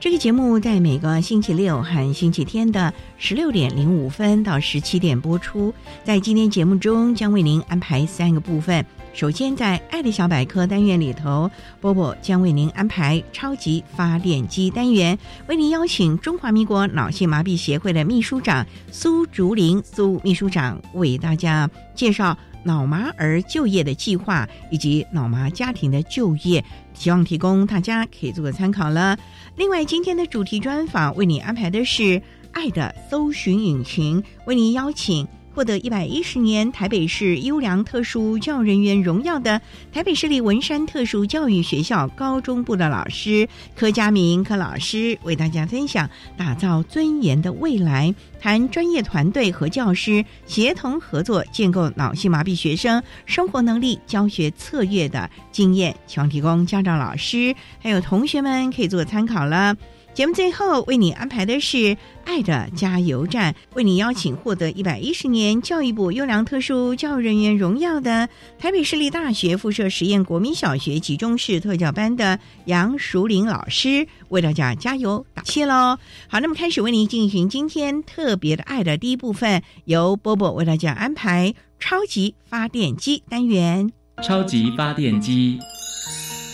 这个节目在每个星期六和星期天的十六点零五分到十七点播出。在今天节目中，将为您安排三个部分。首先，在“爱的小百科”单元里头，波波将为您安排“超级发电机”单元，为您邀请中华民国脑性麻痹协会的秘书长苏竹林苏秘书长为大家介绍脑麻儿就业的计划以及脑麻家庭的就业，希望提供大家可以做个参考了。另外，今天的主题专访为你安排的是“爱的搜寻引擎”，为您邀请。获得一百一十年台北市优良特殊教育人员荣耀的台北市立文山特殊教育学校高中部的老师柯佳明柯老师，为大家分享打造尊严的未来，谈专业团队和教师协同合作，建构脑性麻痹学生生活能力教学策略的经验，希望提供家长、老师还有同学们可以做参考了。节目最后为你安排的是“爱的加油站”，为你邀请获得一百一十年教育部优良特殊教育人员荣耀的台北市立大学附设实验国民小学集中式特教班的杨淑玲老师，为大家加油打气喽！好，那么开始为您进行今天特别的爱的第一部分，由波波为大家安排超级发电机单元。超级发电机，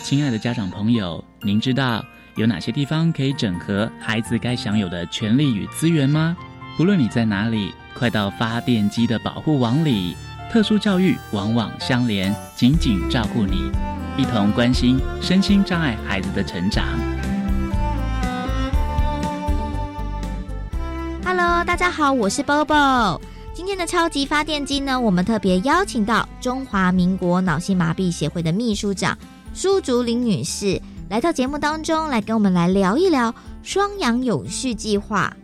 亲爱的家长朋友，您知道？有哪些地方可以整合孩子该享有的权利与资源吗？无论你在哪里，快到发电机的保护网里。特殊教育网网相连，紧紧照顾你，一同关心身心障碍孩子的成长。Hello，大家好，我是 Bobo。今天的超级发电机呢，我们特别邀请到中华民国脑性麻痹协会的秘书长苏竹林女士。来到节目当中来跟我们来聊一聊双阳永续计划。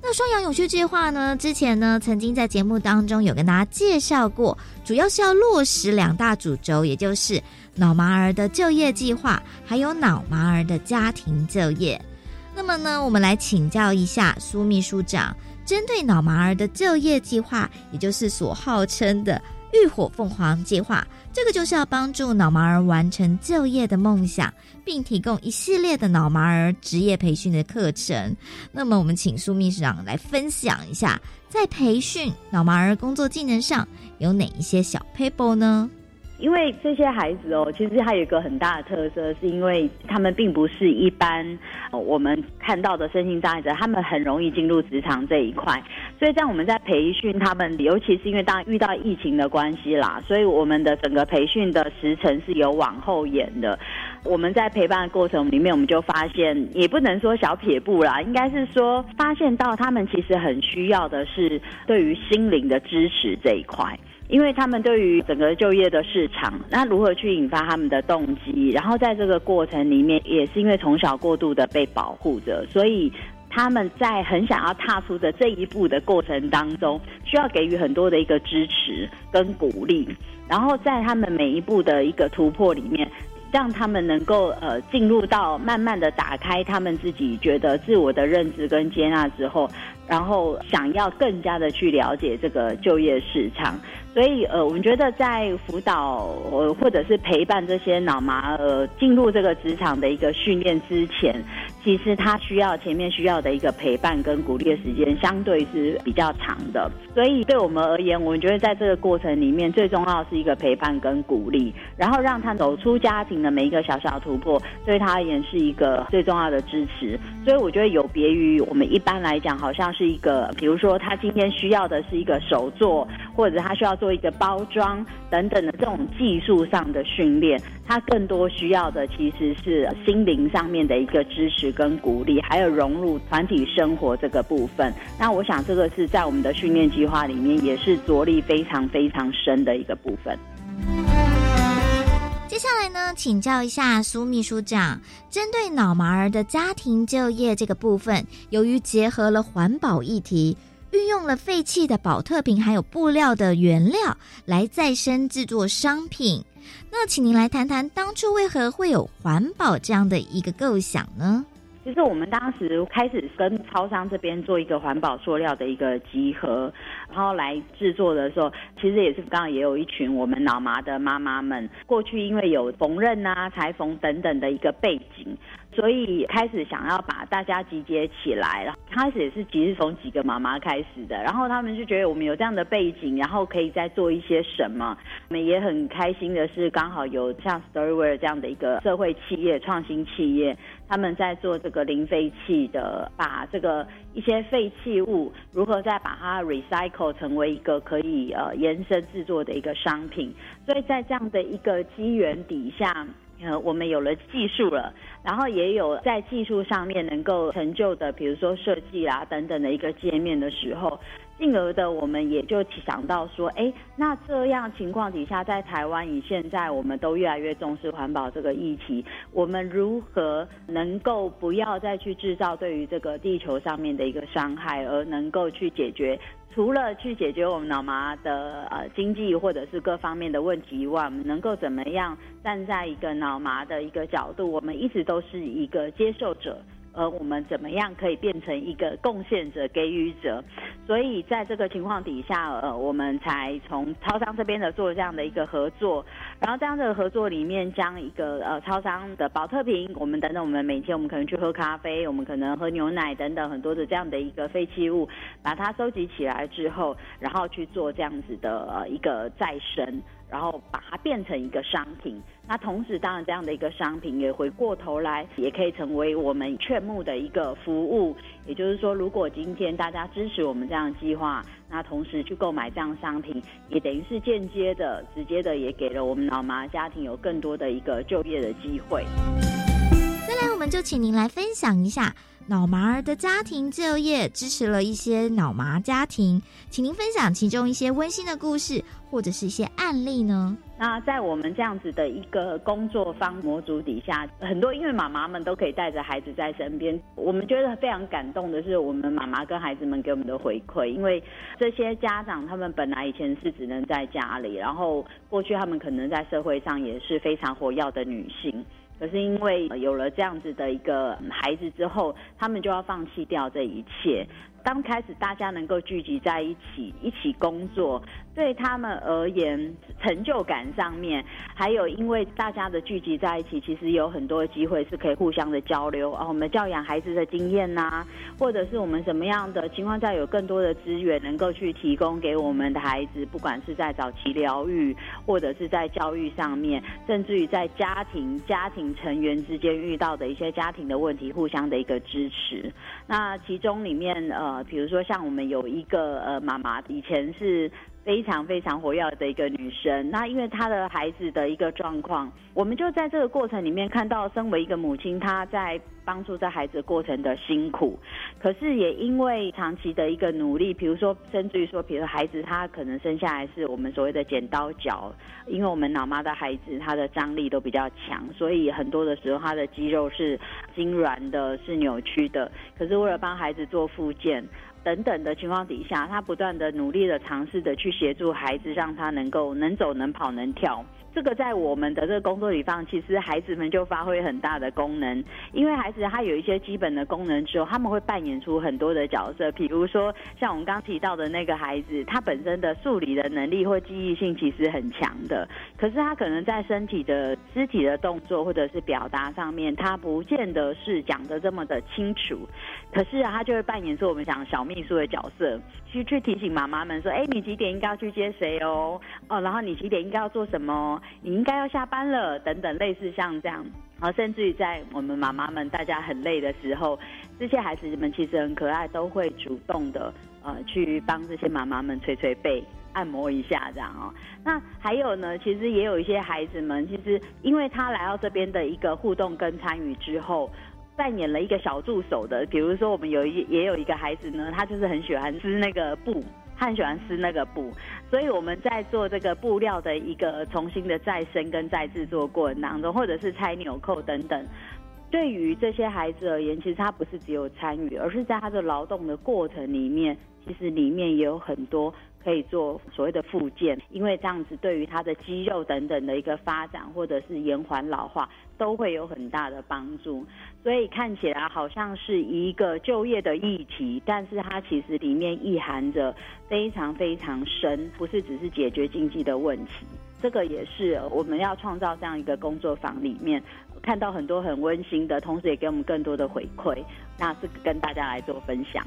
那双阳永续计划呢，之前呢曾经在节目当中有跟大家介绍过，主要是要落实两大主轴，也就是脑麻儿的就业计划，还有脑麻儿的家庭就业。那么呢，我们来请教一下苏秘书长，针对脑麻儿的就业计划，也就是所号称的“浴火凤凰计划”。这个就是要帮助脑麻儿完成就业的梦想，并提供一系列的脑麻儿职业培训的课程。那么，我们请苏秘书长来分享一下，在培训脑麻儿工作技能上有哪一些小 paper 呢？因为这些孩子哦，其实他有一个很大的特色，是因为他们并不是一般我们看到的身心障碍者，他们很容易进入职场这一块。所以，在我们在培训他们，尤其是因为当遇到疫情的关系啦，所以我们的整个培训的时程是有往后延的。我们在陪伴的过程里面，我们就发现，也不能说小撇步啦，应该是说发现到他们其实很需要的是对于心灵的支持这一块。因为他们对于整个就业的市场，那如何去引发他们的动机？然后在这个过程里面，也是因为从小过度的被保护着，所以他们在很想要踏出的这一步的过程当中，需要给予很多的一个支持跟鼓励。然后在他们每一步的一个突破里面，让他们能够呃进入到慢慢的打开他们自己觉得自我的认知跟接纳之后，然后想要更加的去了解这个就业市场。所以，呃，我们觉得在辅导呃或者是陪伴这些脑麻呃进入这个职场的一个训练之前，其实他需要前面需要的一个陪伴跟鼓励的时间相对是比较长的。所以，对我们而言，我们觉得在这个过程里面，最重要是一个陪伴跟鼓励，然后让他走出家庭的每一个小小突破，对他而言是一个最重要的支持。所以，我觉得有别于我们一般来讲，好像是一个，比如说他今天需要的是一个手作，或者他需要。做一个包装等等的这种技术上的训练，他更多需要的其实是心灵上面的一个支持跟鼓励，还有融入团体生活这个部分。那我想这个是在我们的训练计划里面也是着力非常非常深的一个部分。接下来呢，请教一下苏秘书长，针对脑麻儿的家庭就业这个部分，由于结合了环保议题。运用了废弃的保特瓶还有布料的原料来再生制作商品，那请您来谈谈当初为何会有环保这样的一个构想呢？其实我们当时开始跟超商这边做一个环保塑料的一个集合，然后来制作的时候，其实也是刚刚也有一群我们脑麻的妈妈们，过去因为有缝纫啊、裁缝等等的一个背景。所以开始想要把大家集结起来，然后开始也是其实从几个妈妈开始的，然后他们就觉得我们有这样的背景，然后可以再做一些什么。我们也很开心的是，刚好有像 Storyware 这样的一个社会企业、创新企业，他们在做这个零废弃的，把这个一些废弃物如何再把它 recycle 成为一个可以呃延伸制作的一个商品。所以在这样的一个机缘底下。呃，我们有了技术了，然后也有在技术上面能够成就的，比如说设计啊等等的一个界面的时候，进而的我们也就想到说，哎，那这样情况底下，在台湾以现在我们都越来越重视环保这个议题，我们如何能够不要再去制造对于这个地球上面的一个伤害，而能够去解决？除了去解决我们脑麻的呃经济或者是各方面的问题以外，我们能够怎么样站在一个脑麻的一个角度？我们一直都是一个接受者。而我们怎么样可以变成一个贡献者、给予者？所以在这个情况底下，呃，我们才从超商这边的做这样的一个合作，然后这样的合作里面，将一个呃超商的保特瓶，我们等等，我们每天我们可能去喝咖啡，我们可能喝牛奶等等很多的这样的一个废弃物，把它收集起来之后，然后去做这样子的呃一个再生。然后把它变成一个商品，那同时当然这样的一个商品也回过头来，也可以成为我们劝募的一个服务。也就是说，如果今天大家支持我们这样计划，那同时去购买这样商品，也等于是间接的、直接的，也给了我们老妈家庭有更多的一个就业的机会。再来，我们就请您来分享一下。脑麻儿的家庭就业支持了一些脑麻家庭，请您分享其中一些温馨的故事或者是一些案例呢？那在我们这样子的一个工作方模组底下，很多因为妈妈们都可以带着孩子在身边，我们觉得非常感动的是，我们妈妈跟孩子们给我们的回馈，因为这些家长他们本来以前是只能在家里，然后过去他们可能在社会上也是非常活跃的女性。可是因为有了这样子的一个孩子之后，他们就要放弃掉这一切。当开始大家能够聚集在一起，一起工作。对他们而言，成就感上面，还有因为大家的聚集在一起，其实有很多机会是可以互相的交流啊。我们教养孩子的经验呐，或者是我们什么样的情况下有更多的资源能够去提供给我们的孩子，不管是在早期疗愈，或者是在教育上面，甚至于在家庭家庭成员之间遇到的一些家庭的问题，互相的一个支持。那其中里面呃，比如说像我们有一个呃妈妈，以前是。非常非常活跃的一个女生，那因为她的孩子的一个状况，我们就在这个过程里面看到，身为一个母亲，她在。帮助这孩子过程的辛苦，可是也因为长期的一个努力，比如说甚至于说，比如孩子他可能生下来是我们所谓的剪刀脚，因为我们老妈的孩子他的张力都比较强，所以很多的时候他的肌肉是痉挛的，是扭曲的。可是为了帮孩子做复健，等等的情况底下，他不断的努力的尝试的去协助孩子，让他能够能走能跑能跳。这个在我们的这个工作里方，其实孩子们就发挥很大的功能，因为孩子他有一些基本的功能之后，他们会扮演出很多的角色。比如说，像我们刚提到的那个孩子，他本身的数理的能力或记忆性其实很强的，可是他可能在身体的肢体的动作或者是表达上面，他不见得是讲的这么的清楚。可是啊，他就会扮演出我们讲小秘书的角色，去去提醒妈妈们说：“哎，你几点应该要去接谁哦？哦，然后你几点应该要做什么？”你应该要下班了，等等，类似像这样，然后甚至于在我们妈妈们大家很累的时候，这些孩子们其实很可爱，都会主动的呃去帮这些妈妈们捶捶背、按摩一下这样哦。那还有呢，其实也有一些孩子们，其实因为他来到这边的一个互动跟参与之后，扮演了一个小助手的，比如说我们有一也有一个孩子呢，他就是很喜欢撕那个布。他很喜欢撕那个布，所以我们在做这个布料的一个重新的再生跟再制作过程当中，或者是拆纽扣等等，对于这些孩子而言，其实他不是只有参与，而是在他的劳动的过程里面，其实里面也有很多可以做所谓的附件，因为这样子对于他的肌肉等等的一个发展，或者是延缓老化，都会有很大的帮助。所以看起来好像是一个就业的议题，但是它其实里面意含着非常非常深，不是只是解决经济的问题。这个也是我们要创造这样一个工作坊里面看到很多很温馨的，同时也给我们更多的回馈，那是跟大家来做分享。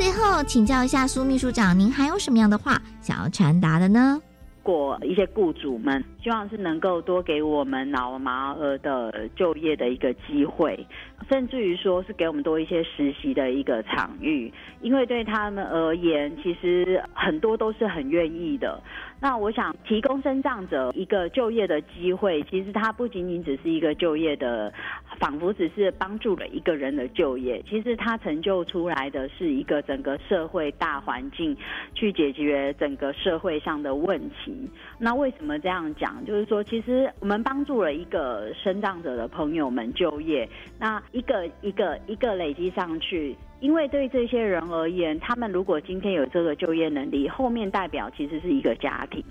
最后请教一下苏秘书长，您还有什么样的话想要传达的呢？过一些雇主们希望是能够多给我们脑麻儿的就业的一个机会，甚至于说是给我们多一些实习的一个场域，因为对他们而言，其实很多都是很愿意的。那我想提供生长者一个就业的机会，其实它不仅仅只是一个就业的，仿佛只是帮助了一个人的就业，其实它成就出来的是一个整个社会大环境，去解决整个社会上的问题。那为什么这样讲？就是说，其实我们帮助了一个生长者的朋友们就业，那一个一个一个累积上去。因为对这些人而言，他们如果今天有这个就业能力，后面代表其实是一个家庭。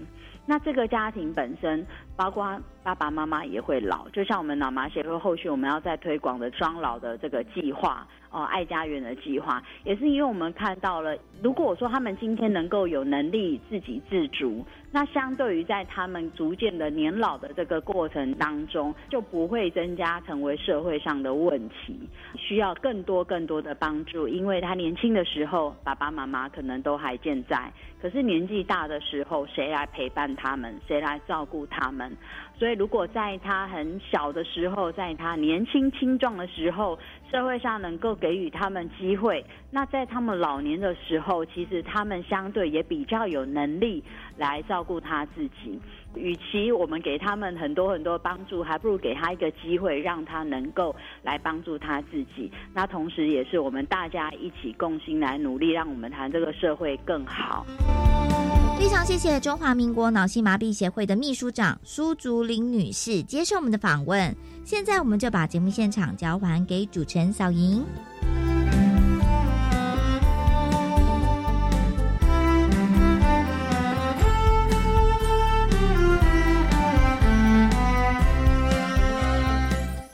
那这个家庭本身，包括爸爸妈妈也会老，就像我们脑麻协会后续我们要再推广的双老的这个计划。哦，爱家园的计划也是因为我们看到了，如果说他们今天能够有能力自给自足，那相对于在他们逐渐的年老的这个过程当中，就不会增加成为社会上的问题，需要更多更多的帮助。因为他年轻的时候，爸爸妈妈可能都还健在，可是年纪大的时候，谁来陪伴他们？谁来照顾他们？所以，如果在他很小的时候，在他年轻青壮的时候，社会上能够给予他们机会，那在他们老年的时候，其实他们相对也比较有能力来照顾他自己。与其我们给他们很多很多帮助，还不如给他一个机会，让他能够来帮助他自己。那同时，也是我们大家一起共心来努力，让我们谈这个社会更好。非常谢谢中华民国脑性麻痹协会的秘书长苏竹林女士接受我们的访问。现在我们就把节目现场交还给主持人小莹。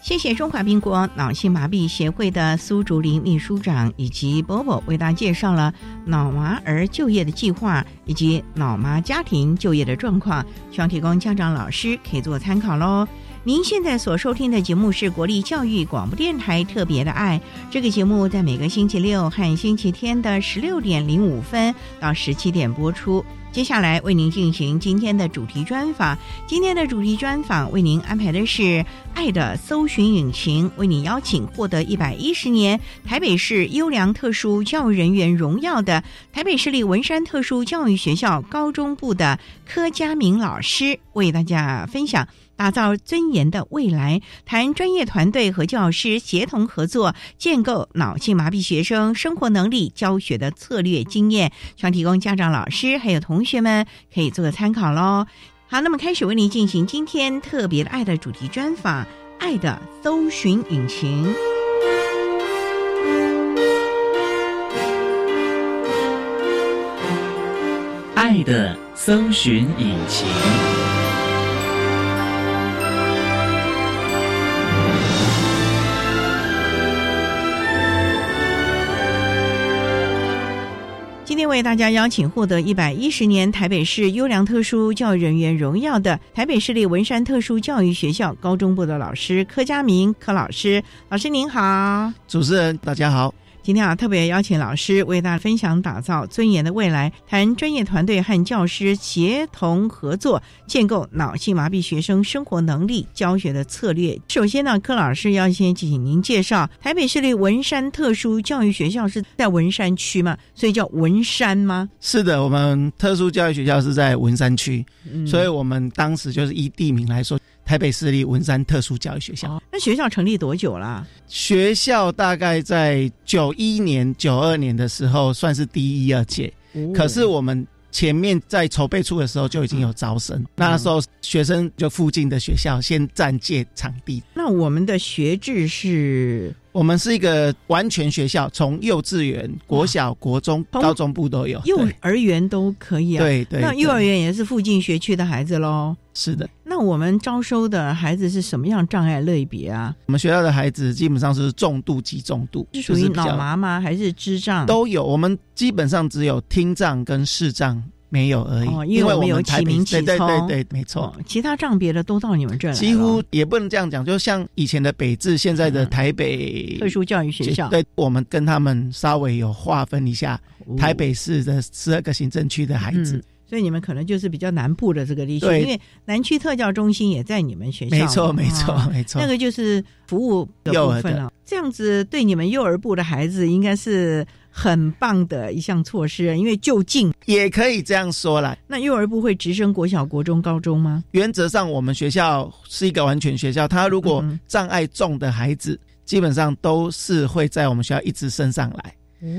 谢谢中华民国脑性麻痹协会的苏竹林秘书长以及波波为大家介绍了脑麻儿就业的计划以及脑麻家庭就业的状况，希望提供家长老师可以做参考喽。您现在所收听的节目是国立教育广播电台特别的爱，这个节目在每个星期六和星期天的十六点零五分到十七点播出。接下来为您进行今天的主题专访。今天的主题专访为您安排的是《爱的搜寻引擎》，为您邀请获得一百一十年台北市优良特殊教育人员荣耀的台北市立文山特殊教育学校高中部的柯佳明老师，为大家分享。打造尊严的未来谈专业团队和教师协同合作建构脑性麻痹学生生活能力教学的策略经验希望提供家长老师还有同学们可以做个参考喽好那么开始为您进行今天特别的爱的主题专访爱的搜寻引擎。爱的搜寻引擎。为大家邀请获得一百一十年台北市优良特殊教育人员荣耀的台北市立文山特殊教育学校高中部的老师柯佳明柯老师，老师您好，主持人大家好。今天啊，特别邀请老师为大家分享打造尊严的未来，谈专业团队和教师协同合作，建构脑性麻痹学生生活能力教学的策略。首先呢，柯老师要先请您介绍台北市立文山特殊教育学校是在文山区嘛，所以叫文山吗？是的，我们特殊教育学校是在文山区，嗯所以我们当时就是以地名来说，台北市立文山特殊教育学校。哦，那学校成立多久啦？学校大概在九一年、九二年的时候算是第一二届，可是我们前面在筹备处的时候就已经有招生，那时候学生就附近的学校先暂借场地。那我们的学制是我们是一个完全学校，从幼稚园、国小、国中、从高中部都有。幼对儿园都可以啊。对对，那幼儿对园也是附近学区的孩子喽。是的。那我们招收的孩子是什么样障碍类别啊？我们学校的孩子基本上是重度及重度，是属于脑麻吗？还是智障？都有。我们基本上只有听障跟视障没有而已，哦因为我们有台北启明启对对对对，没错。哦，其他账别的都到你们这儿来了，几乎也不能这样讲，就像以前的北至，现在的嗯。台北特殊教育学校。对我们跟他们稍微有划分一下哦。台北市的十二个行政区的孩子。嗯，所以你们可能就是比较南部的这个地区，因为南区特教中心也在你们学校，没错没错啊没错。那。个就是服务的。部分了。这样子对你们幼儿部的孩子应该是很棒的一项措施，因为就近。也可以这样说啦。那幼儿部会直升国小、国中、高中吗？原则上，我们学校是一个完全学校，他如果嗯障碍重的孩子，基本上都是会在我们学校一直升上来。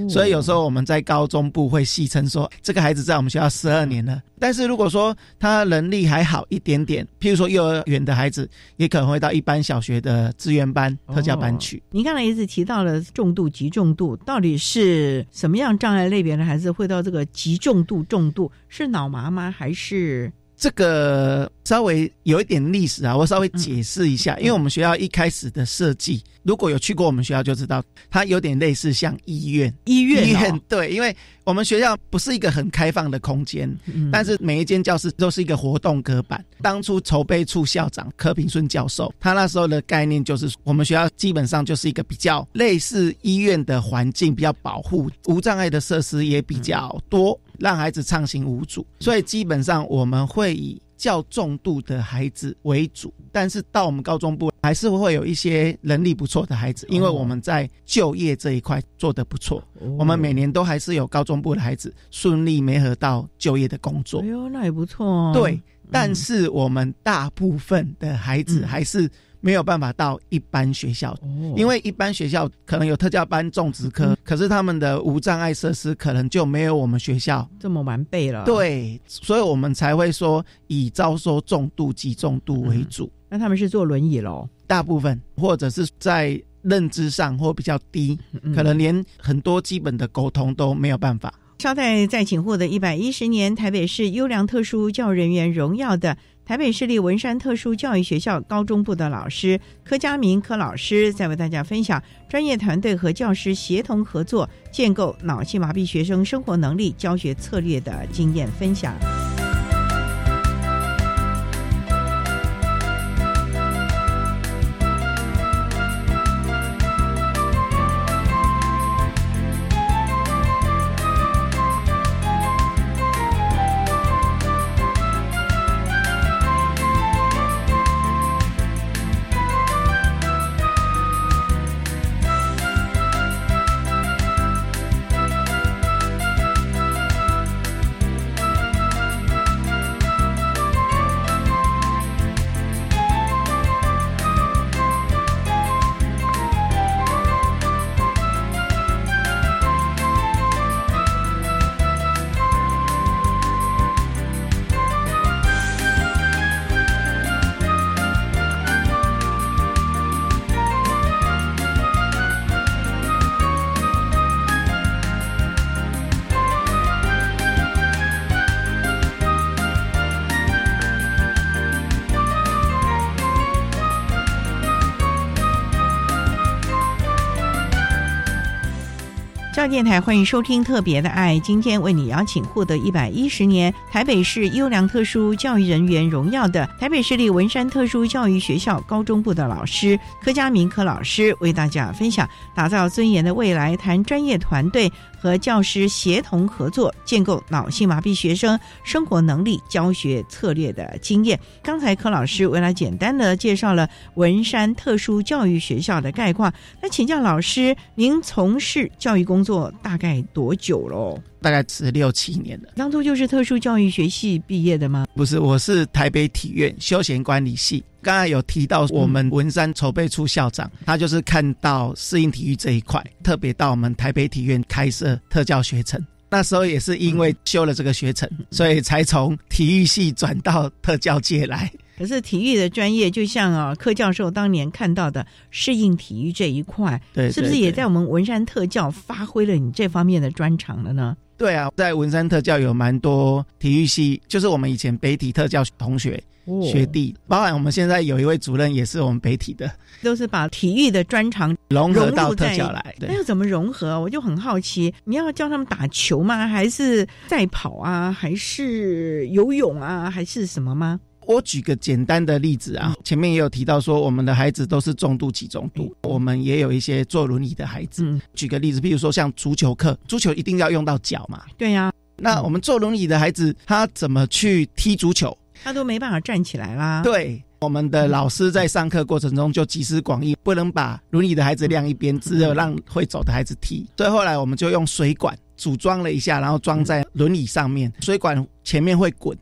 所以有时候我们在高中部会戏称说，这个孩子在我们学校十二年了。但是如果说他能力还好一点点，譬如说幼儿园的孩子，也可能会到一般小学的资源班、特教班去。您刚才一直提到了重度、极重度，到底是什么样障碍类别的孩子会到这个极重度、重度？是脑麻吗？还是这个稍微有一点历史啊，我稍微解释一下，嗯因为我们学校一开始的设计，如果有去过我们学校就知道，它有点类似像医院。医院、哦？医院对，因为我们学校不是一个很开放的空间，嗯但是每一间教室都是一个活动隔板。当初筹备处校长柯平顺教授，他那时候的概念就是，我们学校基本上就是一个比较类似医院的环境，比较保护，无障碍的设施也比较多，让孩子畅行无阻。所以基本上我们会以较重度的孩子为主，但是到我们高中部还是会有一些能力不错的孩子，因为我们在就业这一块做得不错。我们每年都还是有高中部的孩子顺利没合到就业的工作哎。呦，那也不错哦。对，但是我们大部分的孩子嗯还是没有办法到一般学校，哦，因为一般学校可能有特教班、种植科，嗯。可是他们的无障碍设施可能就没有我们学校。这么完备了。，对，所以我们才会说以招收重度及重度为主，那他们是坐轮椅喽，大部分或者是在认知上或比较低，嗯。可能连很多基本的沟通都没有办法。稍待再请获得一百一十年台北市优良特殊教育人员荣耀的台北市立文山特殊教育学校高中部的老师柯佳明柯老师，在为大家分享专业团队和教师协同合作，建构脑性麻痹学生生活能力教学策略的经验分享。电台，欢迎收听《特别的爱》。今天为你邀请获得一百一十年台北市优良特殊教育人员荣耀的台北市立文山特殊教育学校高中部的老师柯佳明柯老师，为大家分享打造尊严的未来，谈专业团队和教师协同合作，建构脑性麻痹学生生活能力教学策略的经验。刚才柯老师为了简单的介绍了文山特殊教育学校的概况，那请教老师，您从事教育工作大概多久喽？大概十六七年了。当初就是特殊教育学系毕业的吗？不是，我是台北体院休闲管理系。刚才有提到我们文山筹备处校长，他就是看到适应体育这一块，特别到我们台北体院开设特教学程。那时候也是因为修了这个学程，所以才从体育系转到特教界来。可是体育的专业，就像啊柯教授当年看到的适应体育这一块，对，是不是也在我们文山特教发挥了你这方面的专长了呢？对啊，在文山特教有蛮多体育系，就是我们以前北体特教同学、学弟，包含我们现在有一位主任也是我们北体的，都是把体育的专长融合到特教来。那要怎么融合？我就很好奇，你要教他们打球吗？还是赛跑啊？还是游泳啊？还是什么吗？我举个简单的例子啊，前面也有提到说，我们的孩子都是重度起重度，我们也有一些坐轮椅的孩子。举个例子，比如说像足球课，足球一定要用到脚嘛。对呀，那我们坐轮椅的孩子，他怎么去踢足球？他都没办法站起来啦。对，我们的老师在上课过程中就集思广益，不能把轮椅的孩子晾一边，只有让会走的孩子踢。所以后来我们就用水管组装了一下，然后装在轮椅上面，水管前面会滚。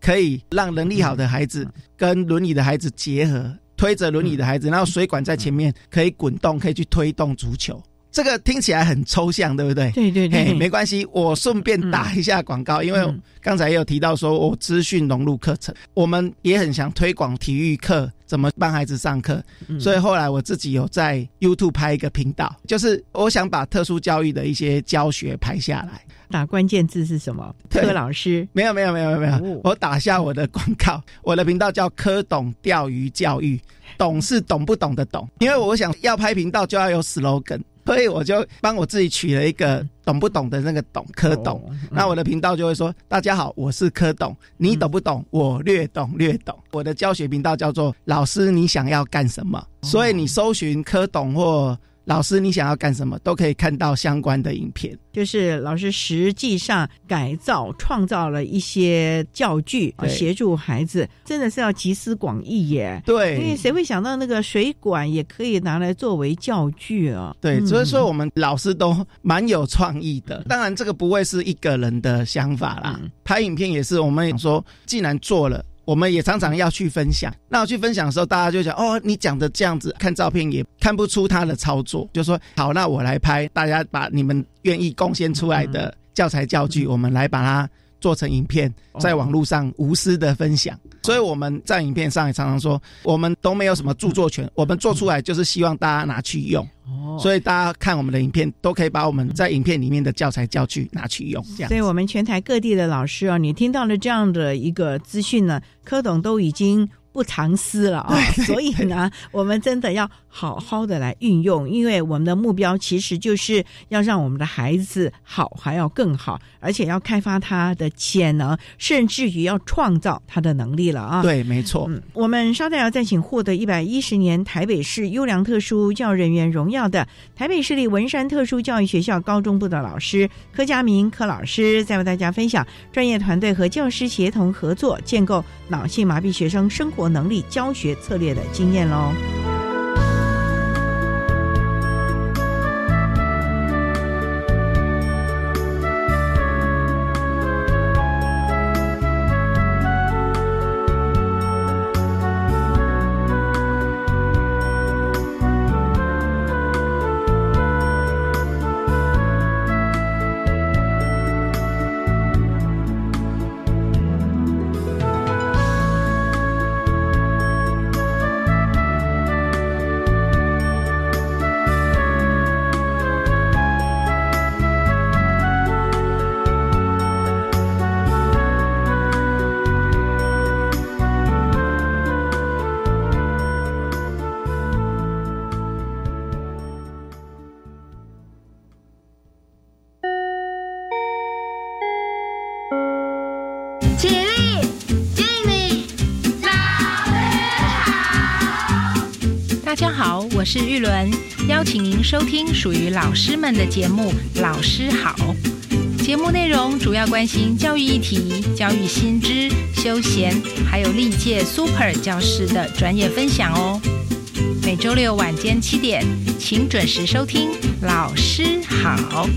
可以让能力好的孩子跟轮椅的孩子结合，推着轮椅的孩子，然后水管在前面可以滚动，可以去推动足球。这个听起来很抽象，对不对？对对对，没关系，我顺便打一下广告，因为刚才也有提到说我资讯融入课程，我们也很想推广体育课，怎么帮孩子上课，所以后来我自己有在 YouTube 拍一个频道，就是我想把特殊教育的一些教学拍下来。打关键字是什么？柯老师？没有没有没有没有，我打下我的广告，我的频道叫柯懂钓鱼教育，懂是懂不懂的懂，因为我想要拍频道就要有 slogan。所以我就帮我自己取了一个懂不懂的那个懂柯懂，那我的频道就会说：大家好，我是柯懂，你懂不懂？我略懂略懂。我的教学频道叫做老师，你想要干什么？所以你搜寻柯懂或。老师，你想要干什么，都可以看到相关的影片。就是老师实际上改造、创造了一些教具，协助孩子，真的是要集思广益耶。对，因为谁会想到那个水管也可以拿来作为教具啊？对，所以说我们老师都蛮有创意的。当然，这个不会是一个人的想法啦。拍影片也是，我们说既然做了。我们也常常要去分享，那我去分享的时候，大家就讲哦，你讲的这样子，看照片也看不出他的操作，就说好，那我来拍，大家把你们愿意贡献出来的教材教具，我们来把它做成影片，在网络上无私的分享。所以我们在影片上也常常说，我们都没有什么著作权，我们做出来就是希望大家拿去用。所以大家看我们的影片，都可以把我们在影片里面的教材教具拿去用。这样，所以我们全台各地的老师啊，你听到了这样的一个资讯呢，柯董都已经。不藏私了啊！所以呢，我们真的要好好的来运用，因为我们的目标其实就是要让我们的孩子好，还要更好，而且要开发他的潜能，甚至于要创造他的能力了啊！对，没错。嗯，我们稍待要再请获得一百一十年台北市优良特殊教育人员荣耀的台北市立文山特殊教育学校高中部的老师柯佳明柯老师，再为大家分享专业团队和教师协同合作，建构脑性麻痹学生生活。能力教学策略的经验喽。收听属于老师们的节目《老师好》。节目内容主要关心教育议题、教育新知、休闲，还有历届 Super 教师的专业分享哦。每周六晚间七点，请准时收听《老师好》。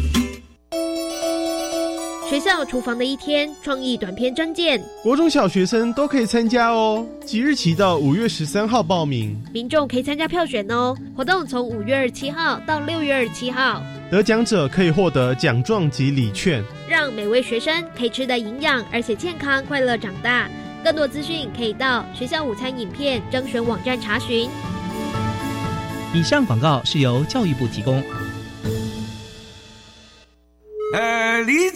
学校厨房的一天创意短片征件，国中小学生都可以参加哦。即日起到五月十三号报名，民众可以参加票选哦。活动从五月二十七号到六月二十七号，得奖者可以获得奖状及礼券，让每位学生可以吃得营养而且健康快乐长大。更多资讯可以到学校午餐影片征选网站查询。以上广告是由教育部提供。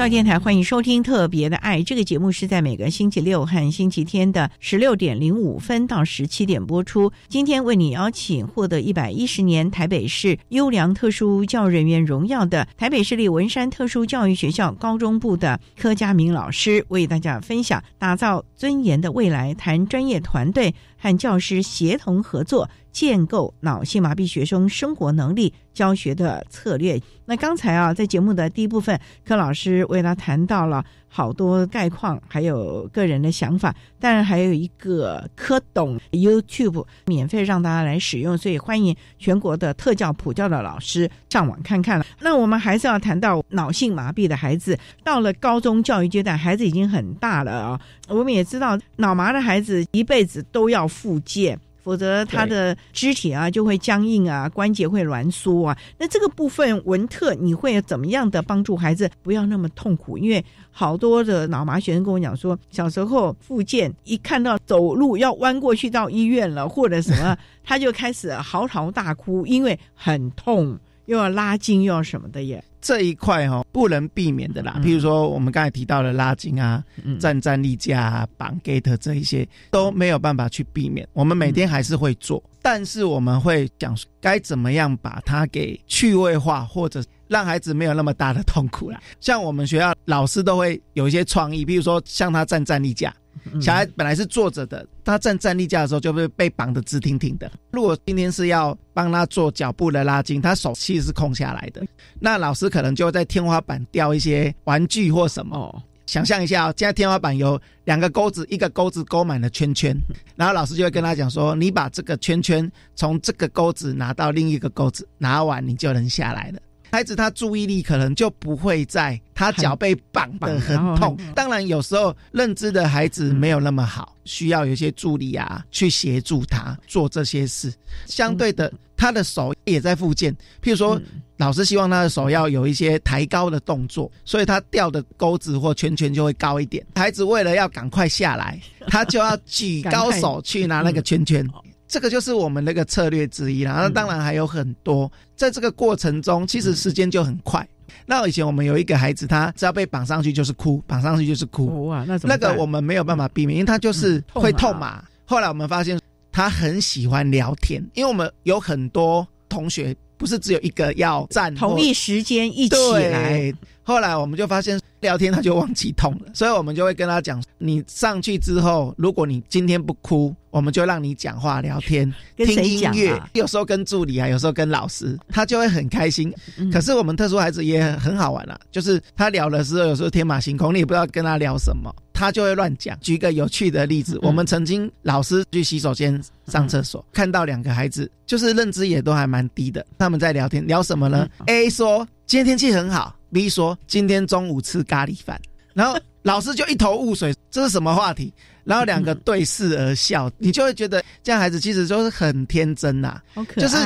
教电台欢迎收听《特别的爱》这个节目，是在每个星期六和星期天的十六点零五分到十七点播出。今天为你邀请获得一百一十年台北市优良特殊教育人员荣耀的台北市立文山特殊教育学校高中部的柯佳明老师，为大家分享打造尊严的未来，谈专业团队和教师协同合作。建构脑性麻痹学生生活能力教学的策略。那刚才啊，在节目的第一部分，柯老师为他谈到了好多概况，还有个人的想法。当然，还有一个柯懂 YouTube 免费让大家来使用，所以欢迎全国的特教普教的老师上网看看了。那我们还是要谈到脑性麻痹的孩子，到了高中教育阶段，孩子已经很大了啊。我们也知道，脑麻的孩子一辈子都要复健。否则，他的肢体啊就会僵硬啊，关节会挛缩啊。那这个部分文特，你会怎么样的帮助孩子不要那么痛苦？因为好多的脑麻学生跟我讲说，小时候复健一看到走路要弯过去到医院了，或者什么，他就开始嚎啕大哭，因为很痛，又要拉筋，又要什么的耶。这一块哈不能避免的啦，譬如说我们刚才提到的拉筋啊、站站立架、啊、绑 gate 这一些都没有办法去避免，我们每天还是会做，但是我们会讲该怎么样把它给趣味化，或者让孩子没有那么大的痛苦啦。像我们学校老师都会有一些创意，譬如说像他站站立架。小孩本来是坐着的，他站站立架的时候就会被绑得直挺挺的。如果今天是要帮他做脚步的拉筋，他手其实是空下来的，那老师可能就在天花板吊一些玩具或什么。想象一下哦，现在天花板有两个钩子，一个钩子勾满了圈圈，然后老师就会跟他讲说：“你把这个圈圈从这个钩子拿到另一个钩子，拿完你就能下来了。”孩子他注意力可能就不会在他脚被绑得很痛。当然有时候认知的孩子没有那么好，需要有一些助理啊去协助他做这些事。相对的，他的手也在复健。譬如说，老师希望他的手要有一些抬高的动作，所以他吊的钩子或圈圈就会高一点。孩子为了要赶快下来，他就要举高手去拿那个圈圈。这个就是我们那个策略之一啦，那当然还有很多，在这个过程中，其实时间就很快。那以前我们有一个孩子，他只要被绑上去就是哭，绑上去就是哭。哇，那那个我们没有办法避免，因为他就是会痛嘛。后来我们发现他很喜欢聊天，因为我们有很多同学不是只有一个要站同一时间一起来。对，后来我们就发现聊天他就忘记痛了，所以我们就会跟他讲，你上去之后，如果你今天不哭，我们就让你讲话聊天，跟听谁讲音乐啊，有时候跟助理啊，有时候跟老师，他就会很开心。嗯可是我们特殊孩子也很好玩啊，就是他聊的时候，有时候天马行空，你也不知道跟他聊什么，他就会乱讲。举个有趣的例子，嗯。我们曾经老师去洗手间上厕所，看到两个孩子，就是认知也都还蛮低的，他们在聊天，聊什么呢、a 嗯说今天天气很好，B 说今天中午吃咖喱饭，然后老师就一头雾水，这是什么话题？然后两个对视而笑，你就会觉得这样孩子其实就是很天真呐、好可就是。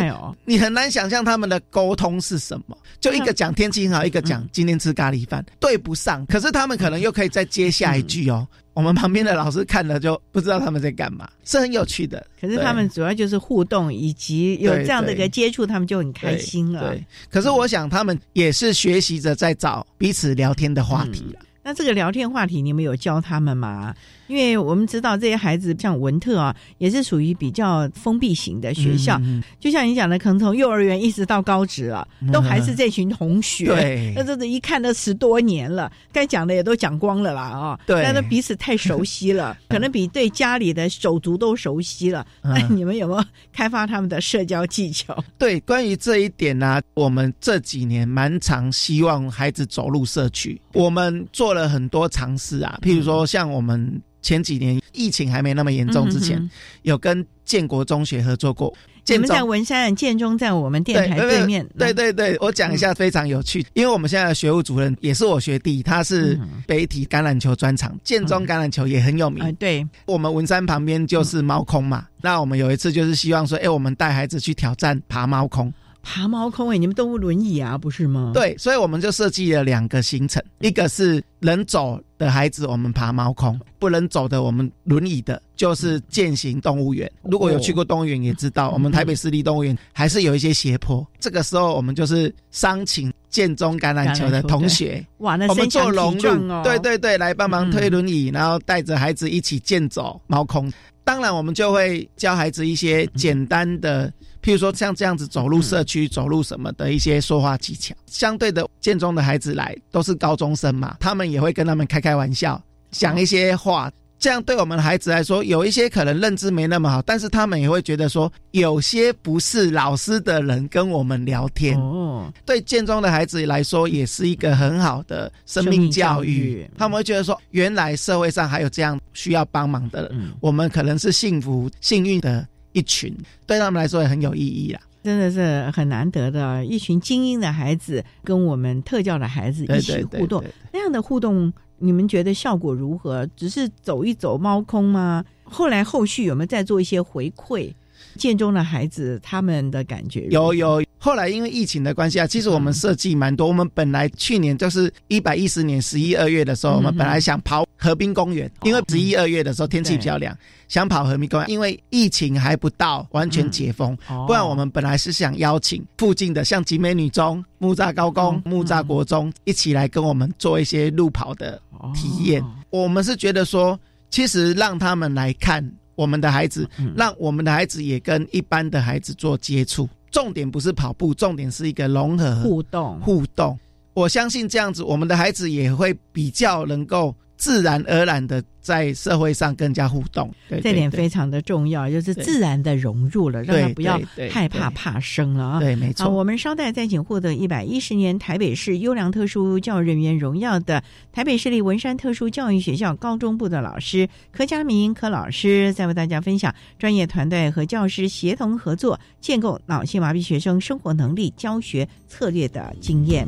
你很难想象他们的沟通是什么，就一个讲天气很好，一个嗯讲今天吃咖喱饭，对不上。可是他们可能又可以再接下一句哦。我们旁边的老师看了就不知道他们在干嘛，是很有趣的。可是他们主要就是互动，以及有对这样的一个接触，他们就很开心了。对，可是我想他们也是学习着在找彼此聊天的话题啦。那这个聊天话题，你们有教他们吗？因为我们知道这些孩子像文特啊，也是属于比较封闭型的学校。就像你讲的，可能从幼儿园一直到高职了，嗯都还是这群同学。对那这这一看都十多年了，该讲的也都讲光了啦啊、对但是彼此太熟悉了，可能比对家里的手足都熟悉了。嗯那 你们有没有开发他们的社交技巧？对，关于这一点呢、我们这几年蛮常希望孩子走入社区。我们做了很多尝试啊，譬如说像我们前几年疫情还没那么严重之前，嗯哼有跟建国中学合作过。你们建中在文山建中，在我们电台对面。对对对，我讲一下非常有趣，因为我们现在的学务主任也是我学弟，他是北体橄榄球专场，建中橄榄球也很有名。啊，对，我们文山旁边就是猫空嘛，那我们有一次就是希望说，哎，我们带孩子去挑战爬猫空。爬猫空哎，你们都轮椅啊，不是吗？对，所以我们就设计了两个行程，一个是能走的孩子，我们爬猫空；不能走的，我们轮椅的，就是践行动物园。如果有去过动物园，也知道我们台北市立动物园还是有一些斜坡。这个时候，我们就是商请建中橄榄球的同学，哇，那我们身强做融入，体壮哦，对对对，来帮忙推轮椅，然后带着孩子一起健走猫空。当然，我们就会教孩子一些简单的，譬如说像这样子走入社区、走入什么的一些说话技巧。相对的，建中的孩子来都是高中生嘛，他们也会跟他们开开玩笑，讲一些话。这样对我们的孩子来说，有一些可能认知没那么好，但是他们也会觉得说，有些不是老师的人跟我们聊天。哦，对建中的孩子来说，也是一个很好的生命教育育。他们会觉得说，原来社会上还有这样需要帮忙的人，嗯我们可能是幸福、幸运的一群，对他们来说也很有意义啦。真的是很难得的，一群精英的孩子跟我们特教的孩子一起对对对互动对，那样的互动，你们觉得效果如何？只是走一走猫空吗？后来后续有没有再做一些回馈？建中的孩子他们的感觉有有，后来因为疫情的关系啊，其实我们设计蛮多。我们本来去年就是一百一十年十一二月的时候，嗯我们本来想跑河滨公园，因为十一二月的时候天气对比较凉，想跑河滨公园，因为疫情还不到完全解封，哦。不然我们本来是想邀请附近的像集美女中、木栅高工、木栅国中一起来跟我们做一些路跑的体验。我们是觉得说，其实让他们来看我们的孩子，让我们的孩子也跟一般的孩子做接触。重点不是跑步，重点是一个融合互动互动。我相信这样子，我们的孩子也会比较能够自然而然的在社会上更加互动。对这点非常的重要，就是自然的融入了，让他不要害怕怕生了啊。对没错好，我们稍待再请获得一百一十年台北市优良特殊教育人员荣耀的台北市立文山特殊教育学校高中部的老师柯佳明柯老师，再为大家分享专业团队和教师协同合作，建构脑性麻痹学生生活能力教学策略的经验。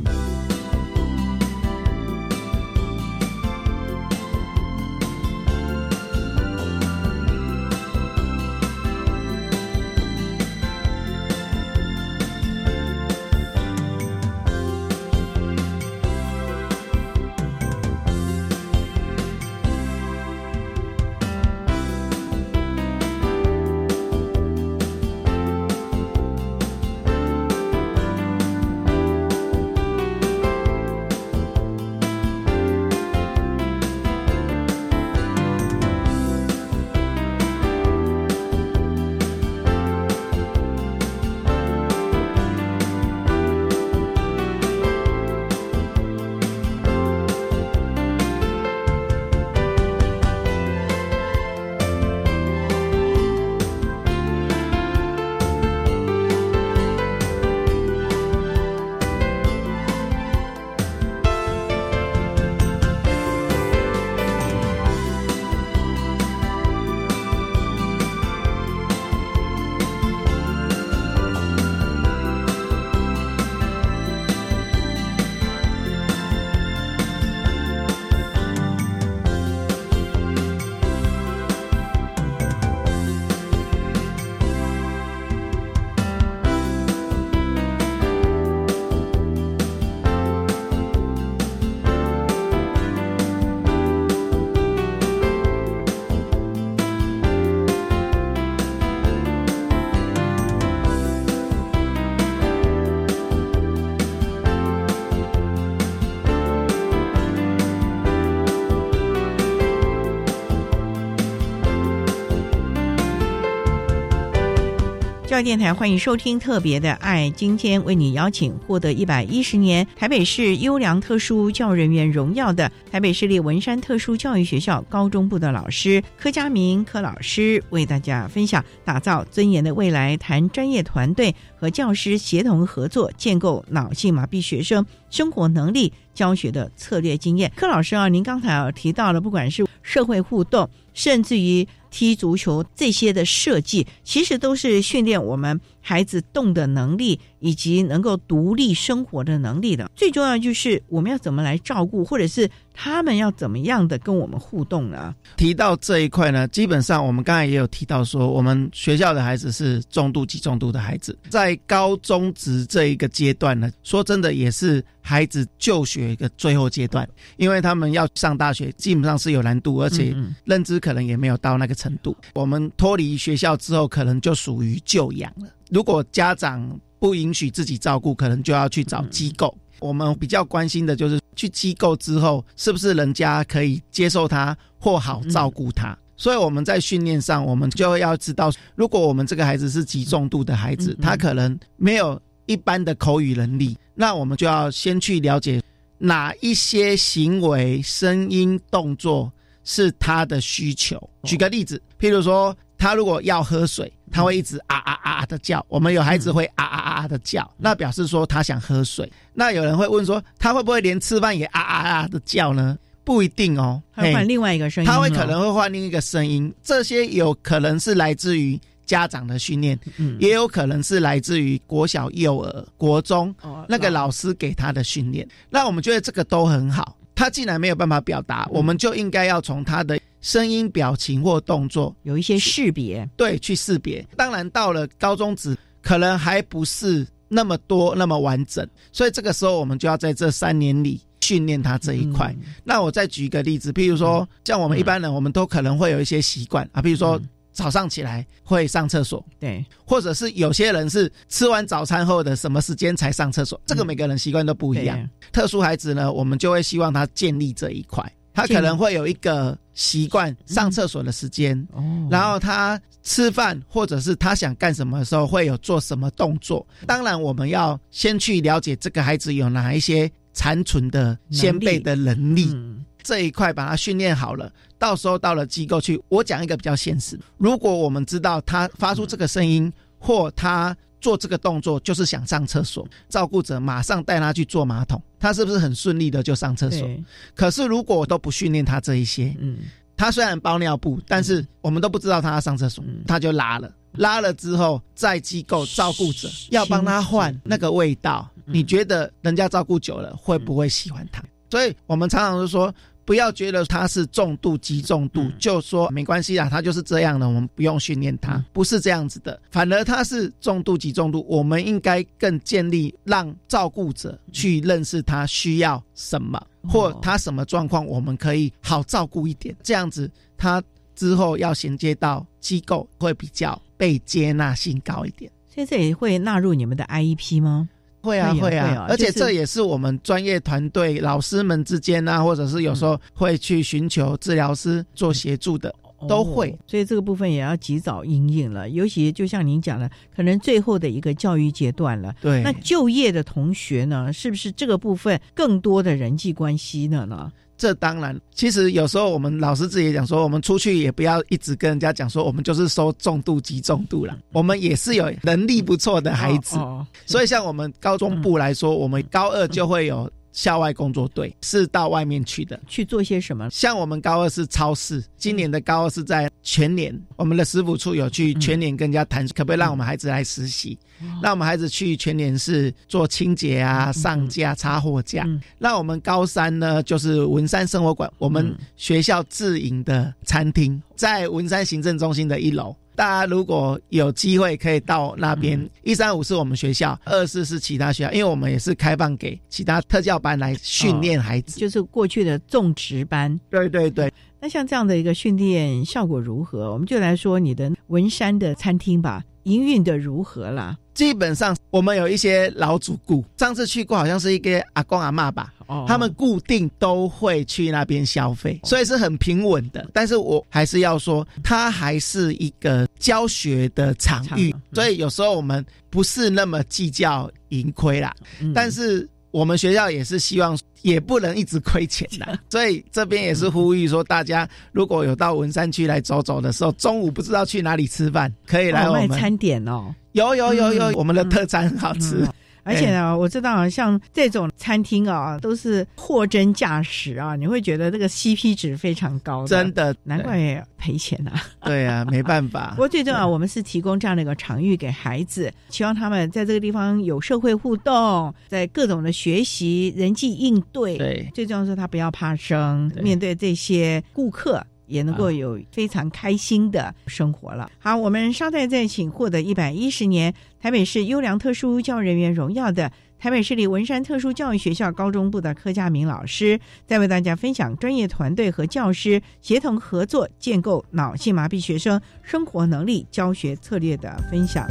教育电台欢迎收听《特别的爱》，今天为你邀请获得一百一十年台北市优良特殊教育人员荣耀的台北市立文山特殊教育学校高中部的老师柯佳明柯老师，为大家分享打造尊严的未来，谈专业团队和教师协同合作，建构脑性麻痹学生生活能力教学的策略经验。柯老师啊，您刚才啊提到了，不管是社会互动，甚至于踢足球这些的设计，其实都是训练我们孩子动的能力，以及能够独立生活的能力的。最重要就是我们要怎么来照顾，或者是他们要怎么样的跟我们互动呢？提到这一块呢，基本上我们刚才也有提到说，我们学校的孩子是重度及重度的孩子，在高中职这一个阶段呢，说真的也是孩子就学的最后阶段，因为他们要上大学，基本上是有难度，而且认知可能也没有到那个程度。我们脱离学校之后，可能就属于就养了。如果家长不允许自己照顾，可能就要去找机构。我们比较关心的就是去机构之后，是不是人家可以接受他或好照顾他。所以我们在训练上，我们就要知道，如果我们这个孩子是极重度的孩子，他可能没有一般的口语能力，那我们就要先去了解哪一些行为、声音、动作是他的需求。举个例子，譬如说，他如果要喝水，他会一直啊啊啊的叫。我们有孩子会啊啊啊的叫，那表示说他想喝水。那有人会问说，他会不会连吃饭也啊啊啊的叫呢？不一定哦，他换另外一个声音，他会可能会换另一个声音。这些有可能是来自于家长的训练，嗯，也有可能是来自于国小、幼儿、国中那个老师给他的训练。那我们觉得这个都很好。他既然没有办法表达，我们就应该要从他的声音、表情或动作有一些识别，对，去识别。当然，到了高中职，可能还不是那么多、那么完整，所以这个时候我们就要在这三年里。训练他这一块。那我再举一个例子，譬如说，像我们一般人，我们都可能会有一些习惯啊，譬如说早上起来会上厕所，对，或者是有些人是吃完早餐后的什么时间才上厕所，这个每个人习惯都不一样。特殊孩子呢，我们就会希望他建立这一块，他可能会有一个习惯上厕所的时间，然后他吃饭或者是他想干什么的时候会有做什么动作。当然，我们要先去了解这个孩子有哪一些。残存的先辈的能力这一块，把他训练好了，到时候到了机构去，我讲一个比较现实。如果我们知道他发出这个声音或他做这个动作就是想上厕所，照顾者马上带他去坐马桶，他是不是很顺利的就上厕所？可是如果我都不训练他这一些，嗯，他虽然包尿布，但是我们都不知道他要上厕所，他就拉了。拉了之后，在机构照顾者要帮他换那个味道，你觉得人家照顾久了会不会喜欢他？所以我们常常都说，不要觉得他是重度、极重度，就说没关系啊，他就是这样的，我们不用训练他，不是这样子的。反而他是重度、极重度，我们应该更建立让照顾者去认识他需要什么，或他什么状况，我们可以好照顾一点，这样子他。之后要衔接到机构，会比较被接纳性高一点。所以这也会纳入你们的 IEP 吗？会啊，会啊，而且这也是我们专业团队老师们之间啊，或者是有时候会去寻求治疗师做协助的，都会。所以这个部分也要及早应应了。尤其就像您讲的，可能最后的一个教育阶段了。对。那就业的同学呢，是不是这个部分更多的人际关系呢？呢？这当然，其实有时候我们老师自己也讲说，我们出去也不要一直跟人家讲说，我们就是收重度及重度了。我们也是有能力不错的孩子，所以像我们高中部来说，我们高二就会有校外工作队，是到外面去的，去做些什么？像我们高二是超市，今年的高二是在全年，我们的食府处有去全年跟人家谈，可不可以让我们孩子来实习？让我们孩子去全年是做清洁啊、上架、插货架。那我们高三呢，就是文山生活馆，我们学校自营的餐厅，在文山行政中心的一楼。大家如果有机会可以到那边，一三五是我们学校，二四是其他学校，因为我们也是开放给其他特教班来训练孩子，就是过去的种植班。对对对。那像这样的一个训练效果如何？我们就来说你的文山的餐厅吧。营运的如何了？基本上我们有一些老主顾，上次去过好像是一个阿公阿妈吧，哦他们固定都会去那边消费，所以是很平稳的。但是我还是要说，它还是一个教学的场域，所以有时候我们不是那么计较盈亏啦。嗯但是我们学校也是希望，也不能一直亏钱的，所以这边也是呼吁说，大家如果有到文山区来走走的时候，中午不知道去哪里吃饭，可以来我们。哦餐点哦。有有有有，嗯我们的特产很好吃。嗯而且呢，我知道像这种餐厅啊，都是货真价实啊，你会觉得这个 CP 值非常高的，真的难怪赔钱啊。对啊，没办法 不。过最重要，我们是提供这样的一个场域给孩子，希望他们在这个地方有社会互动，在各种的学习、人际应对。对，最重要是他不要怕生，面对这些顾客。也能够有非常开心的生活了。好，我们稍待再请获得一百一十年台北市优良特殊教育人员荣耀的台北市立文山特殊教育学校高中部的柯佳明老师，再为大家分享专业团队和教师协同合作，建构脑性麻痹学生生活能力教学策略的分享。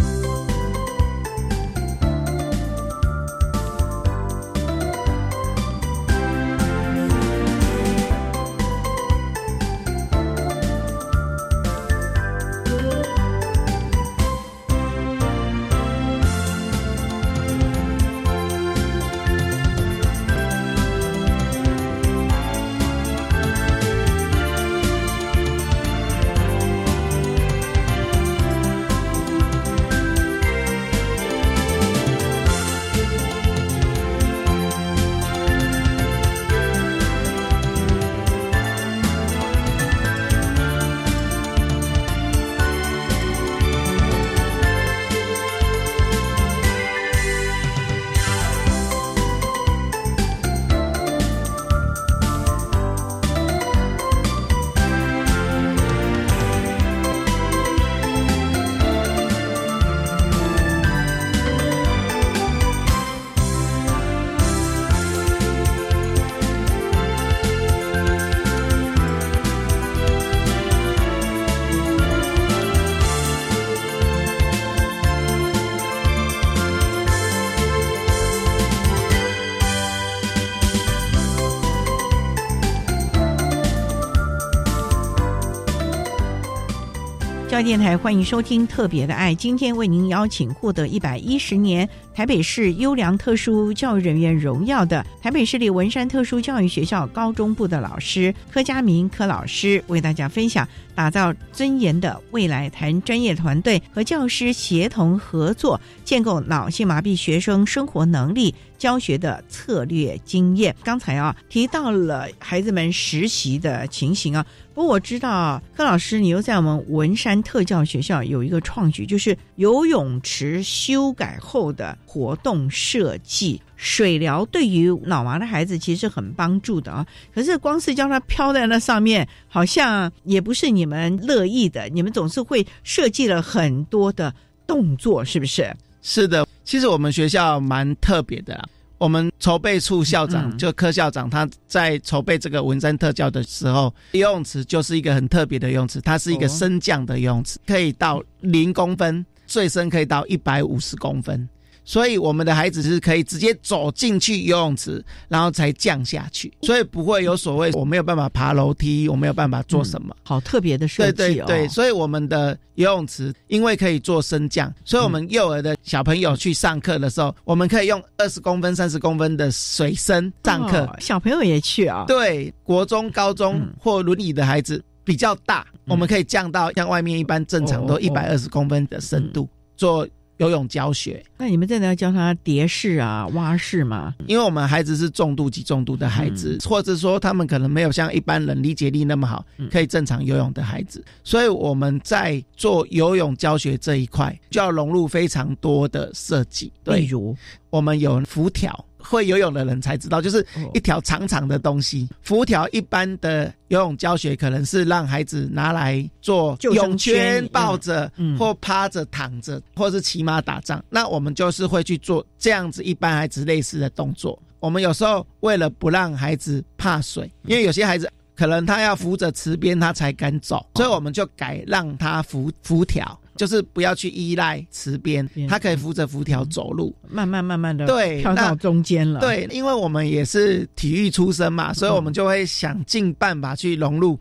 电台欢迎收听《特别的爱》，今天为您邀请获得一百一十年台北市优良特殊教育人员荣耀的台北市立文山特殊教育学校高中部的老师柯佳明柯老师，为大家分享打造尊严的未来，谈专业团队和教师协同合作，建构脑性麻痹学生生活能力教学的策略经验。刚才啊提到了孩子们实习的情形啊。不过我知道柯老师，你又在我们文山特教学校有一个创举，就是游泳池修改后的活动设计。水疗对于脑麻的孩子其实很帮助的啊，可是光是叫他飘在那上面，好像也不是你们乐意的。你们总是会设计了很多的动作，是不是？是的，其实我们学校蛮特别的啦。我们筹备处校长、嗯就柯校长，他在筹备这个文山特教的时候，游泳池就是一个很特别的游泳池，它是一个哦升降的游泳池，可以到零公分，最深可以到一百五十公分。所以我们的孩子是可以直接走进去游泳池，然后才降下去，所以不会有所谓我没有办法爬楼梯，我没有办法做什么。好特别的设计哦。对对对，所以我们的游泳池因为可以做升降，所以我们幼儿的小朋友去上课的时候，我们可以用二十公分、三十公分的水深上课。哦小朋友也去啊。对，国中、高中嗯或轮椅的孩子比较大，我们可以降到像外面一般正常都哦一百二十公分的深度做游泳教学。那你们真的要教他蝶式啊、蛙式吗？因为我们孩子是重度及重度的孩子，或者说他们可能没有像一般人理解力那么好，可以正常游泳的孩子，所以我们在做游泳教学这一块，就要融入非常多的设计。例如，我们有浮条。会游泳的人才知道，就是一条长长的东西。浮条一般的游泳教学可能是让孩子拿来做泳圈圈抱着，嗯或趴着躺着，或是骑马打仗。那我们就是会去做这样子一般孩子类似的动作。我们有时候为了不让孩子怕水，因为有些孩子可能他要扶着池边他才敢走，所以我们就改让他浮浮条。就是不要去依赖池边，他可以扶着浮条走路，慢慢慢慢的对跳到中间了。对，因为我们也是体育出身嘛，所以我们就会想尽办法去融入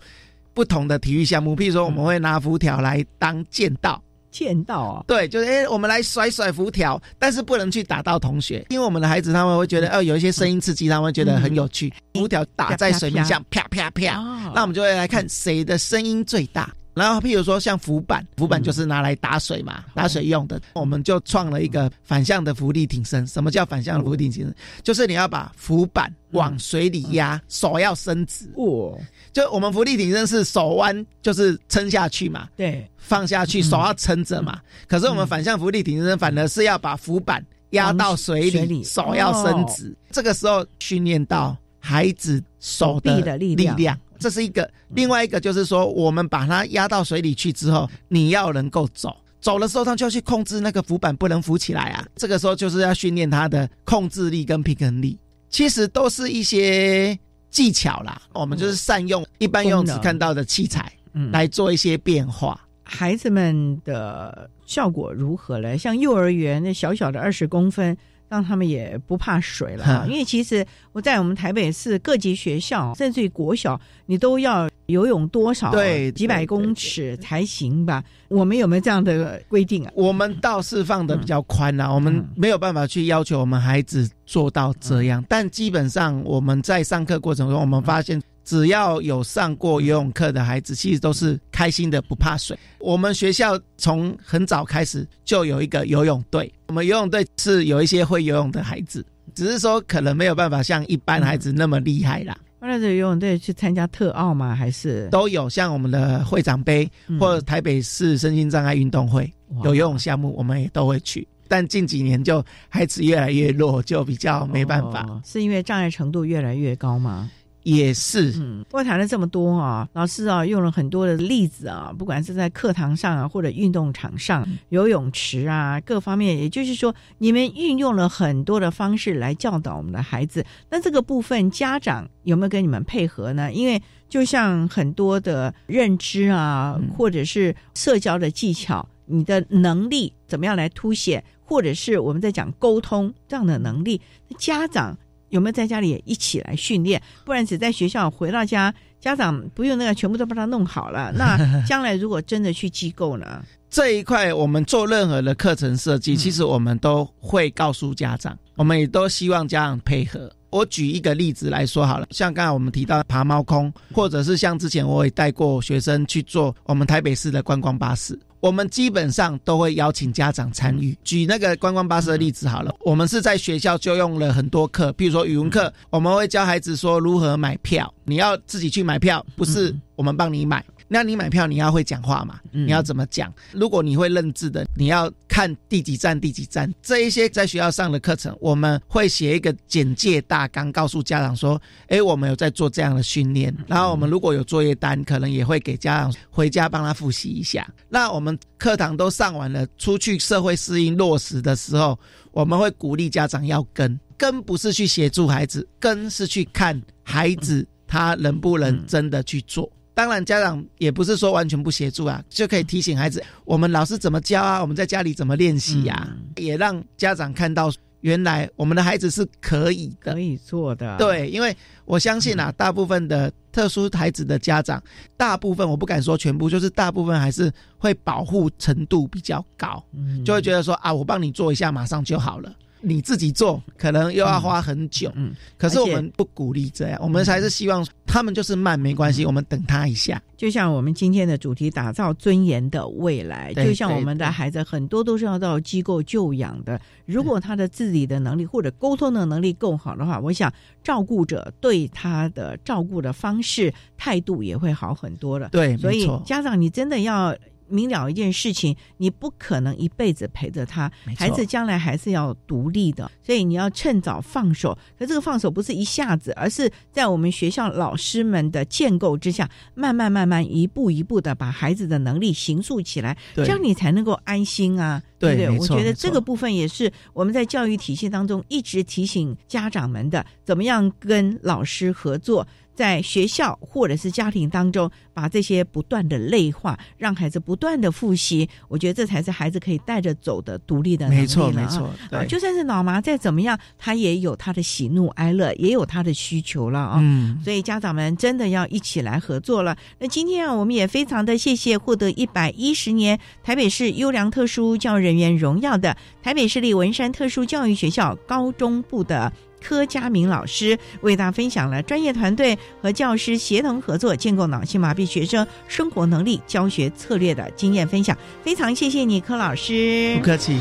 不同的体育项目。譬如说，我们会拿浮条来当剑道。剑道啊，对，就是哎、我们来甩甩浮条，但是不能去打到同学，因为我们的孩子他们会觉得，哦、有一些声音刺激，他们会觉得很有趣。浮条打在水面上，啪啪啪，哦那我们就会来看谁的声音最大。然后，譬如说像浮板，浮板就是拿来打水嘛，打水用的。我们就创了一个反向的浮力挺身。什么叫反向的浮力挺身？就是你要把浮板往水里压，手要伸直。哦，就我们浮力挺身是手弯，就是撑下去嘛，对，放下去，手要撑着嘛。可是我们反向浮力挺身，反而是要把浮板压到水里，手要伸直。这个时候训练到孩子手的力量力量，这是一个。另外一个就是说，我们把它压到水里去之后，你要能够走。走的时候，他就要去控制那个浮板不能浮起来啊。这个时候就是要训练他的控制力跟平衡力，其实都是一些技巧啦。我们就是善用一般游泳池看到的器材嗯来做一些变化。孩子们的效果如何呢？像幼儿园那小小的二十公分，让他们也不怕水了因为其实我在我们台北市各级学校，甚至于国小，你都要游泳多少对几百公尺才行吧？我们有没有这样的规定啊？我们倒是放的比较宽啦，我们没有办法去要求我们孩子做到这样，但基本上我们在上课过程中，我们发现只要有上过游泳课的孩子，其实都是开心的，不怕水。我们学校从很早开始就有一个游泳队，我们游泳队是有一些会游泳的孩子，只是说可能没有办法像一般孩子那么厉害啦。后来的游泳队去参加特奥吗？还是都有像我们的会长杯嗯或者台北市身心障碍运动会有游泳项目，我们也都会去。但近几年就孩子越来越弱，就比较没办法。哦是因为障碍程度越来越高吗？也是，嗯，不过谈了这么多啊，老师啊用了很多的例子啊，不管是在课堂上啊，或者运动场上、游泳池啊各方面，也就是说，你们运用了很多的方式来教导我们的孩子。那这个部分家长有没有跟你们配合呢？因为就像很多的认知啊，或者是社交的技巧，你的能力怎么样来凸显，或者是我们在讲沟通这样的能力，那家长。有没有在家里也一起来训练？不然只在学校回到家，家长不用那个全部都把它弄好了。那将来如果真的去机构呢？这一块我们做任何的课程设嗯计，其实我们都会告诉家长，我们也都希望家长配合。我举一个例子来说好了，像刚才我们提到爬猫空，或者是像之前我也带过学生去做我们台北市的观光巴士，我们基本上都会邀请家长参与。举那个观光巴士的例子好了，我们是在学校就用了很多课，比如说语文课，我们会教孩子说如何买票，你要自己去买票，不是我们帮你买。那你买票你要会讲话嘛？嗯你要怎么讲？如果你会认字的，你要看第几站第几站这一些在学校上的课程，我们会写一个简介大纲，告诉家长说：，诶，我们有在做这样的训练。然后我们如果有作业单，可能也会给家长回家帮他复习一下。那我们课堂都上完了，出去社会适应落实的时候，我们会鼓励家长要跟，跟不是去协助孩子，跟是去看孩子他能不能真的去做。当然，家长也不是说完全不协助啊，就可以提醒孩子，我们老师怎么教啊，我们在家里怎么练习呀、也让家长看到，原来我们的孩子是可以的，可以做的。对，因为我相信啊，大部分的特殊孩子的家长，大部分我不敢说全部，就是大部分还是会保护程度比较高，嗯就会觉得说啊，我帮你做一下，马上就好了。你自己做可能又要花很久，嗯，可是我们不鼓励这样，我们还是希望他们就是慢没关系，我们等他一下。就像我们今天的主题，打造尊严的未来。就像我们的孩子，很多都是要到机构就养的。如果他的自理的能力或者沟通的能力够好的话，我想照顾者对他的照顾的方式、态度也会好很多了。对所以家长，你真的要。明了一件事情，你不可能一辈子陪着他，孩子将来还是要独立的，所以你要趁早放手。可这个放手不是一下子，而是在我们学校老师们的建构之下，慢慢慢慢一步一步的把孩子的能力形塑起来，这样你才能够安心啊。对不对？我觉得这个部分也是我们在教育体系当中一直提醒家长们的，怎么样跟老师合作。在学校或者是家庭当中，把这些不断的内化，让孩子不断的复习，我觉得这才是孩子可以带着走的独立的能力没错了啊没错啊，对就算是脑麻再怎么样，他也有他的喜怒哀乐，也有他的需求了啊。嗯所以家长们真的要一起来合作了。那今天啊，我们也非常的谢谢获得一百一十年台北市优良特殊教育人员荣耀的台北市立文山特殊教育学校高中部的。柯佳明老师为大家分享了专业团队和教师协同合作，建构脑性麻痹学生生活能力教学策略的经验分享。非常谢谢你，柯老师。不客气。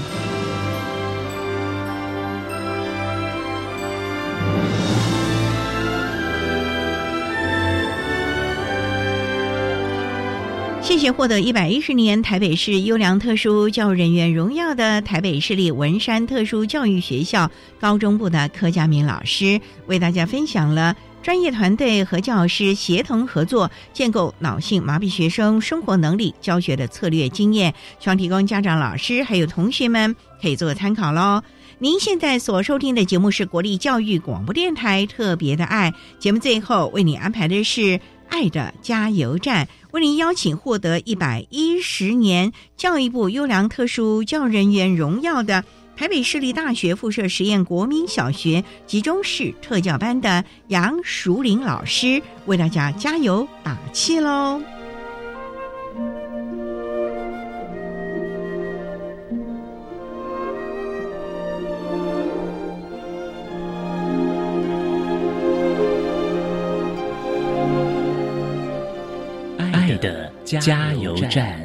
谢谢获得一百一十年台北市优良特殊教育人员荣耀的台北市立文山特殊教育学校高中部的柯佳明老师，为大家分享了专业团队和教师协同合作，建构脑性麻痹学生生活能力教学的策略经验，希望提供家长、老师还有同学们可以做参考喽。您现在所收听的节目是国立教育广播电台特别的爱节目，最后为你安排的是爱的加油站，为您邀请获得一百一十年教育部优良特殊教人员荣耀的台北市立大学附设实验国民小学集中式特教班的杨淑玲老师，为大家加油打气喽！加油站。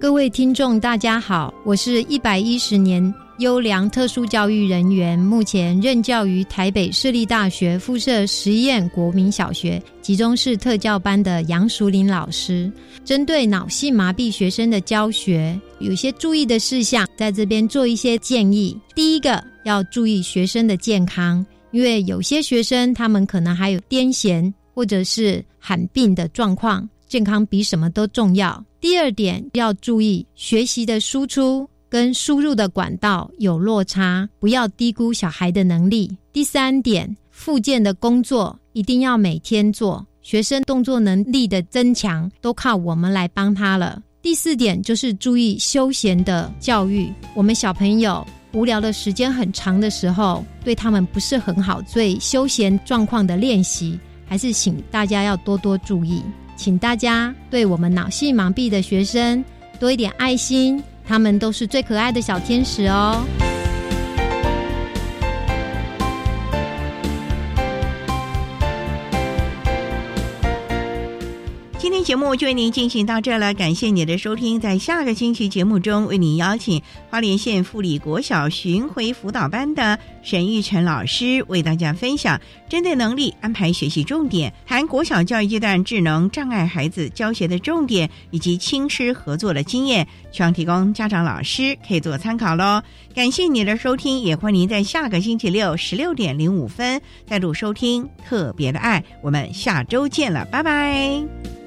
各位听众，大家好，我是一百一十年优良特殊教育人员，目前任教于台北市立大学附设实验国民小学集中式特教班的杨淑玲老师。针对脑性麻痹学生的教学，有些注意的事项，在这边做一些建议。第一个，要注意学生的健康，因为有些学生他们可能还有癫痫或者是罕病的状况，健康比什么都重要。第二点要注意学习的输出跟输入的管道有落差，不要低估小孩的能力。第三点，复健的工作一定要每天做，学生动作能力的增强都靠我们来帮他了。第四点就是注意休闲的教育，我们小朋友。无聊的时间很长的时候，对他们不是很好，所以休闲状况的练习，还是请大家要多多注意。请大家对我们脑性麻痹的学生多一点爱心，他们都是最可爱的小天使哦。节目就为您进行到这了，感谢你的收听。在下个星期节目中，为您邀请花莲县富里国小巡回辅导班的沈玉成老师，为大家分享针对能力安排学习重点，谈国小教育阶段智能障碍孩子教学的重点以及亲师合作的经验，希望提供家长、老师可以做参考喽。感谢你的收听，也欢迎您在下个星期六十六点零五分再度收听特别的爱。我们下周见了，拜拜。